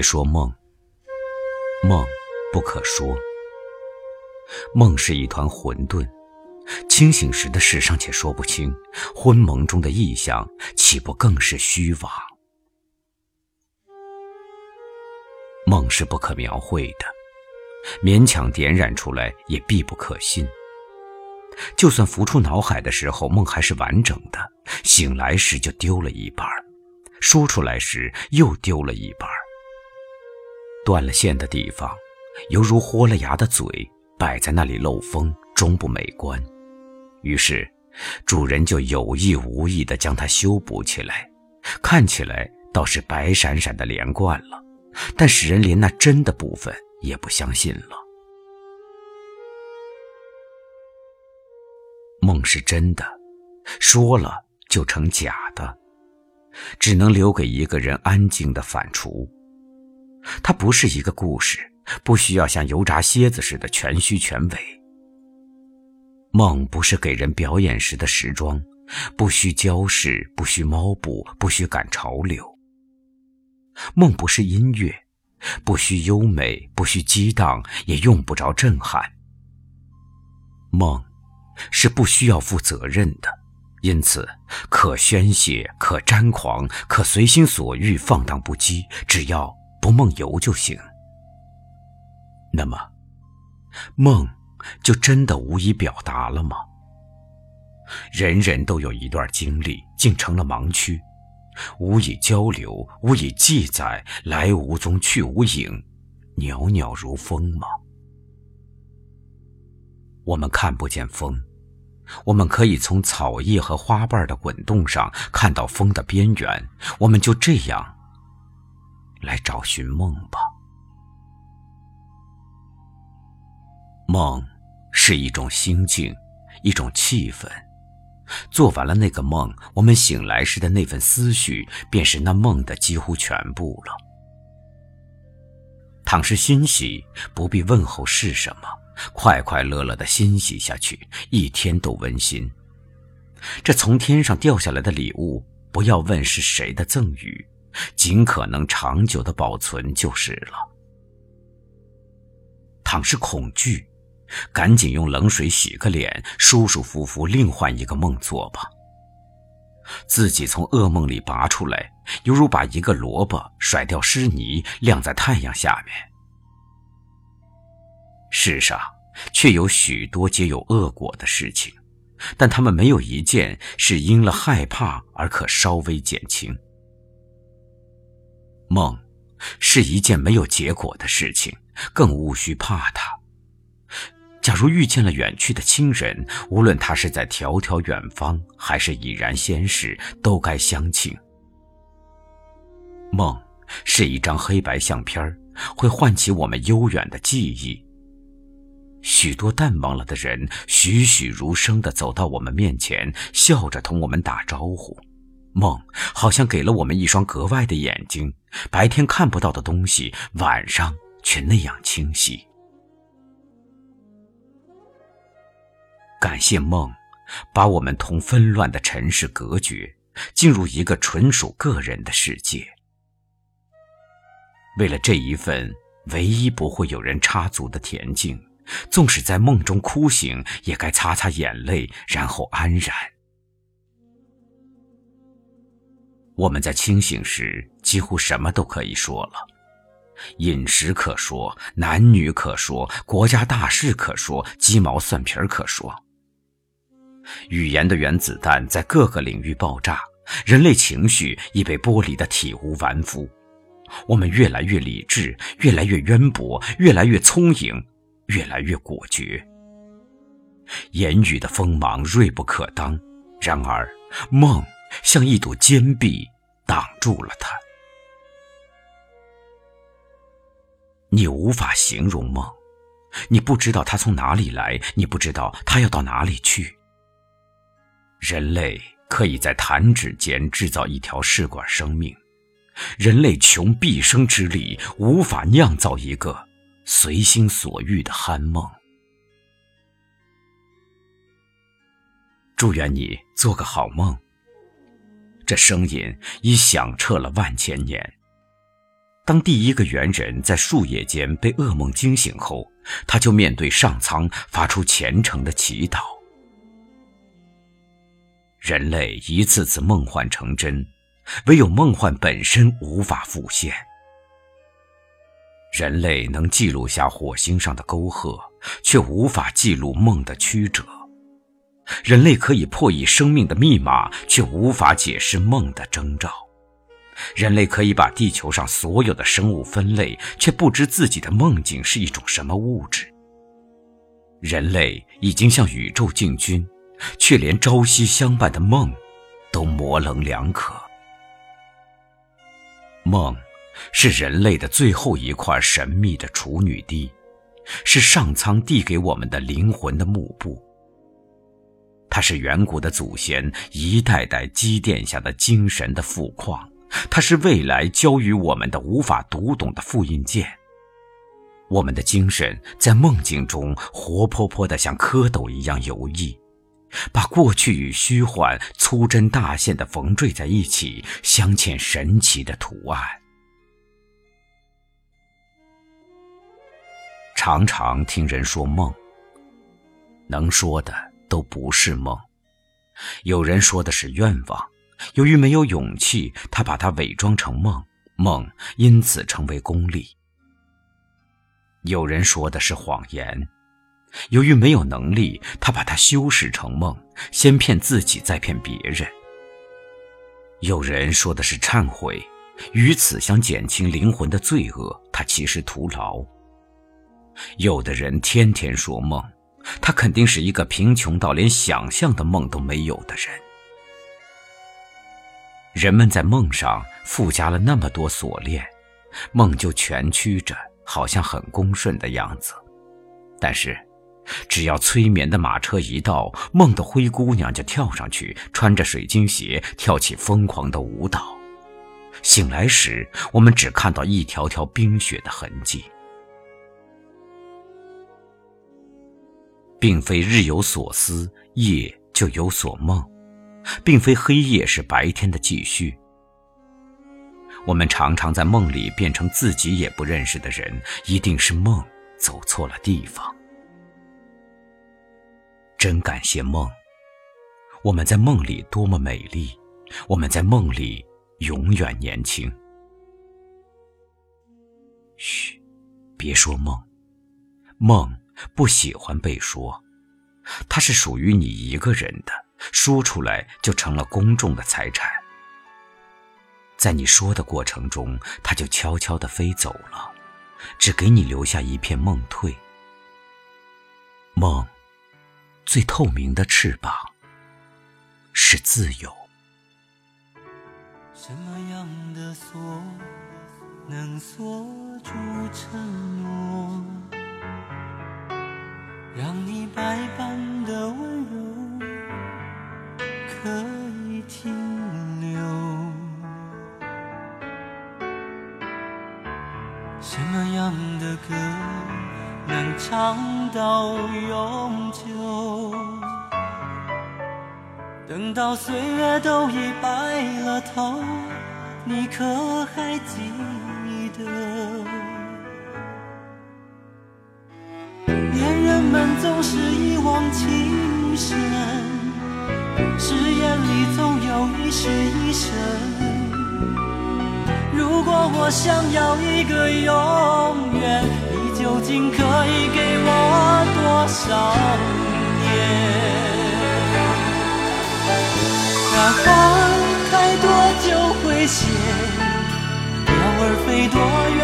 别说梦，梦不可说。梦是一团混沌，清醒时的事尚且说不清，昏蒙中的意象岂不更是虚妄？梦是不可描绘的，勉强点染出来也必不可信。就算浮出脑海的时候，梦还是完整的，醒来时就丢了一半，说出来时又丢了一半。断了线的地方，犹如豁了牙的嘴，摆在那里漏风，终不美观。于是，主人就有意无意地将它修补起来，看起来倒是白闪闪的连贯了，但使人连那真的部分也不相信了。梦是真的，说了就成假的，只能留给一个人安静的反刍。它不是一个故事，不需要像油炸蝎子似的全虚全伪。梦不是给人表演时的时装，不需交饰，不需猫步，不需赶潮流。梦不是音乐，不需优美，不需激荡，也用不着震撼。梦是不需要负责任的，因此可宣泄，可张狂，可随心所欲，放荡不羁，只要。不梦游就行。那么，梦就真的无以表达了吗？人人都有一段经历，竟成了盲区，无以交流，无以记载，来无踪，去无影，袅袅如风吗？我们看不见风，我们可以从草叶和花瓣的滚动上看到风的边缘。我们就这样。来找寻梦吧。梦是一种心境，一种气氛。做完了那个梦，我们醒来时的那份思绪，便是那梦的几乎全部了。倘是欣喜，不必问候是什么，快快乐乐的欣喜下去，一天都温馨。这从天上掉下来的礼物，不要问是谁的赠予。尽可能长久的保存就是了。倘是恐惧，赶紧用冷水洗个脸，舒舒服服另换一个梦做吧。自己从噩梦里拔出来，犹如把一个萝卜甩掉湿泥，晾在太阳下面。世上却有许多皆有恶果的事情，但他们没有一件是因了害怕而可稍微减轻。梦，是一件没有结果的事情，更无需怕它。假如遇见了远去的亲人，无论他是在迢迢远方，还是已然仙逝，都该相庆。梦，是一张黑白相片会唤起我们悠远的记忆。许多淡忘了的人，栩栩如生地走到我们面前，笑着同我们打招呼。梦好像给了我们一双格外的眼睛，白天看不到的东西，晚上却那样清晰。感谢梦，把我们同纷乱的尘世隔绝，进入一个纯属个人的世界。为了这一份唯一不会有人插足的恬静，纵使在梦中哭醒，也该擦擦眼泪，然后安然。我们在清醒时几乎什么都可以说了，饮食可说，男女可说，国家大事可说，鸡毛蒜皮可说。语言的原子弹在各个领域爆炸，人类情绪已被剥离的体无完肤。我们越来越理智，越来越渊博，越来越聪颖，越来越果决。言语的锋芒锐不可当，然而梦。像一堵坚壁，挡住了他。你无法形容梦，你不知道它从哪里来，你不知道它要到哪里去。人类可以在弹指间制造一条试管生命，人类穷毕生之力无法酿造一个随心所欲的酣梦。祝愿你做个好梦。这声音已响彻了万千年。当第一个猿人在树叶间被噩梦惊醒后，他就面对上苍发出虔诚的祈祷。人类一次次梦幻成真，唯有梦幻本身无法复现。人类能记录下火星上的沟壑，却无法记录梦的曲折；人类可以破译生命的密码，却无法解释梦的征兆；人类可以把地球上所有的生物分类，却不知自己的梦境是一种什么物质。人类已经向宇宙进军，却连朝夕相伴的梦，都模棱两可。梦。是人类的最后一块神秘的处女地，是上苍递给我们的灵魂的幕布。它是远古的祖先一代代积淀下的精神的富矿，它是未来交予我们的无法读懂的复印件。我们的精神在梦境中活泼泼的像蝌蚪一样游弋，把过去与虚幻粗针大线的缝缀在一起，镶嵌神奇的图案。常常听人说梦，能说的都不是梦。有人说的是愿望，由于没有勇气，他把它伪装成梦，梦因此成为功利。有人说的是谎言，由于没有能力，他把它修饰成梦，先骗自己，再骗别人。有人说的是忏悔，于此想减轻灵魂的罪恶，他其实徒劳。有的人天天说梦，他肯定是一个贫穷到连想象的梦都没有的人。人们在梦上附加了那么多锁链，梦就蜷曲着，好像很恭顺的样子。但是，只要催眠的马车一到，梦的灰姑娘就跳上去，穿着水晶鞋，跳起疯狂的舞蹈。醒来时，我们只看到一条条冰雪的痕迹。并非日有所思，夜就有所梦，并非黑夜是白天的继续。我们常常在梦里变成自己也不认识的人，一定是梦走错了地方。真感谢梦，我们在梦里多么美丽，我们在梦里永远年轻。嘘，别说梦，梦。不喜欢被说，它是属于你一个人的，说出来就成了公众的财产。在你说的过程中，它就悄悄地飞走了，只给你留下一片梦退。梦，最透明的翅膀是自由。什么样的锁能锁住承诺？让你百般的温柔可以停留，什么样的歌能唱到永久？等到岁月都已白了头，你可还记得？们总是一往情深，誓言里总有一世一生。如果我想要一个永远，你究竟可以给我多少年？那花开多久会谢？鸟儿飞多远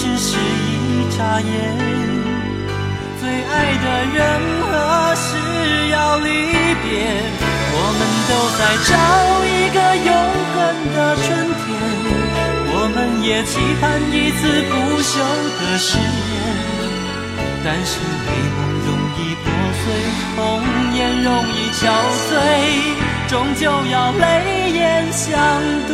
只是一眨眼，最爱的人何时要离别？我们都在找一个永恒的春天，我们也期盼一次不朽的誓言。但是美梦容易破碎，红颜容易憔悴，终究要泪眼相对。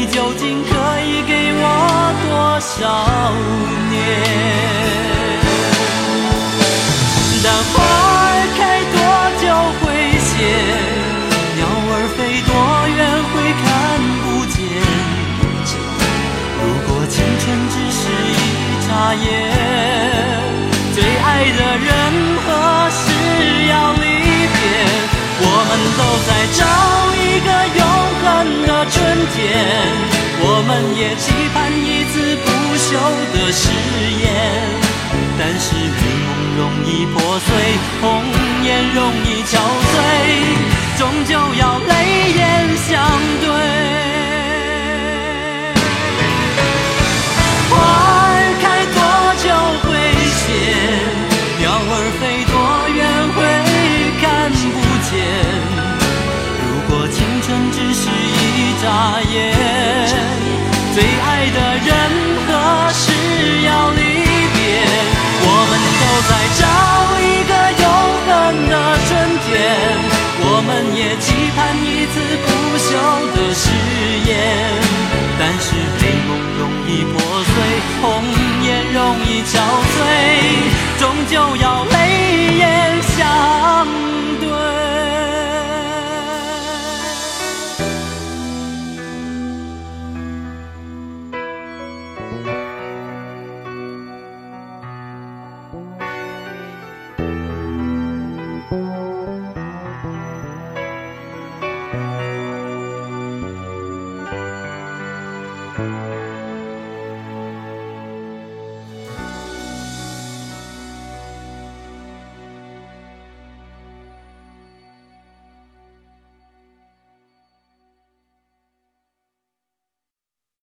你究竟可以给我多少年？但花儿开多久会谢？鸟儿飞多远会看不见？如果青春只是一眨眼，最爱的人何时要离别？我们都在誓言。但是美梦容易破碎，红颜容易憔悴，